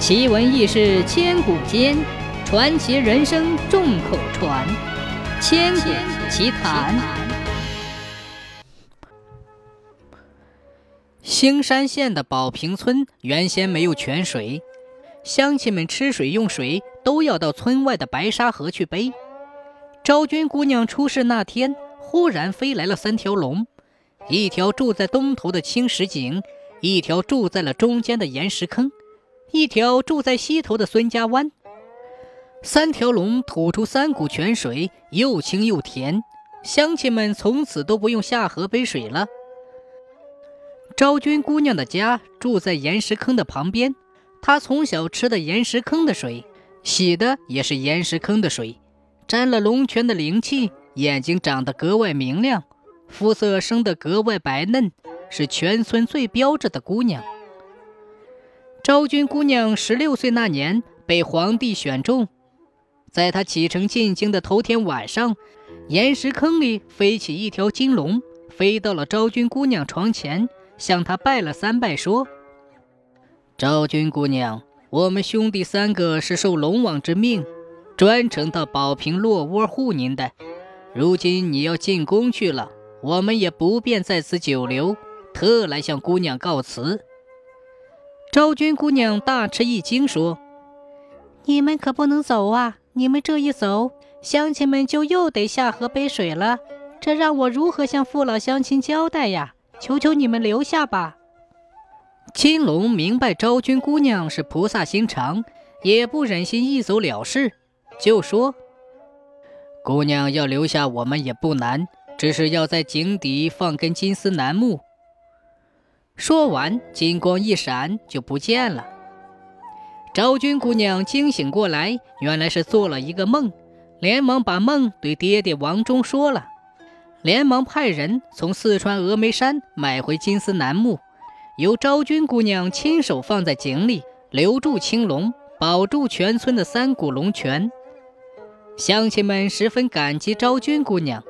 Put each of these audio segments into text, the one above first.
奇闻异事千古间，传奇人生众口传。千古奇谈。兴山县的宝平村原先没有泉水，乡亲们吃水用水都要到村外的白沙河去背。昭君姑娘出事那天，忽然飞来了三条龙，一条住在东头的青石井，一条住在了中间的岩石坑。一条住在西头的孙家湾，三条龙吐出三股泉水，又清又甜，乡亲们从此都不用下河背水了。昭君姑娘的家住在岩石坑的旁边，她从小吃的岩石坑的水，洗的也是岩石坑的水，沾了龙泉的灵气，眼睛长得格外明亮，肤色生得格外白嫩，是全村最标致的姑娘。昭君姑娘十六岁那年被皇帝选中，在她启程进京的头天晚上，岩石坑里飞起一条金龙，飞到了昭君姑娘床前，向她拜了三拜，说：“昭君姑娘，我们兄弟三个是受龙王之命，专程到宝平落窝护您的。如今你要进宫去了，我们也不便在此久留，特来向姑娘告辞。”昭君姑娘大吃一惊，说：“你们可不能走啊！你们这一走，乡亲们就又得下河背水了，这让我如何向父老乡亲交代呀？求求你们留下吧！”青龙明白昭君姑娘是菩萨心肠，也不忍心一走了事，就说：“姑娘要留下我们也不难，只是要在井底放根金丝楠木。”说完，金光一闪，就不见了。昭君姑娘惊醒过来，原来是做了一个梦，连忙把梦对爹爹王忠说了，连忙派人从四川峨眉山买回金丝楠木，由昭君姑娘亲手放在井里，留住青龙，保住全村的三股龙泉。乡亲们十分感激昭君姑娘，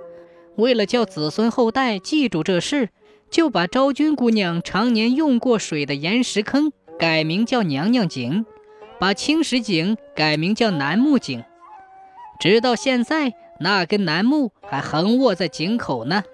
为了叫子孙后代记住这事。就把昭君姑娘常年用过水的岩石坑改名叫娘娘井，把青石井改名叫楠木井，直到现在，那根楠木还横卧在井口呢。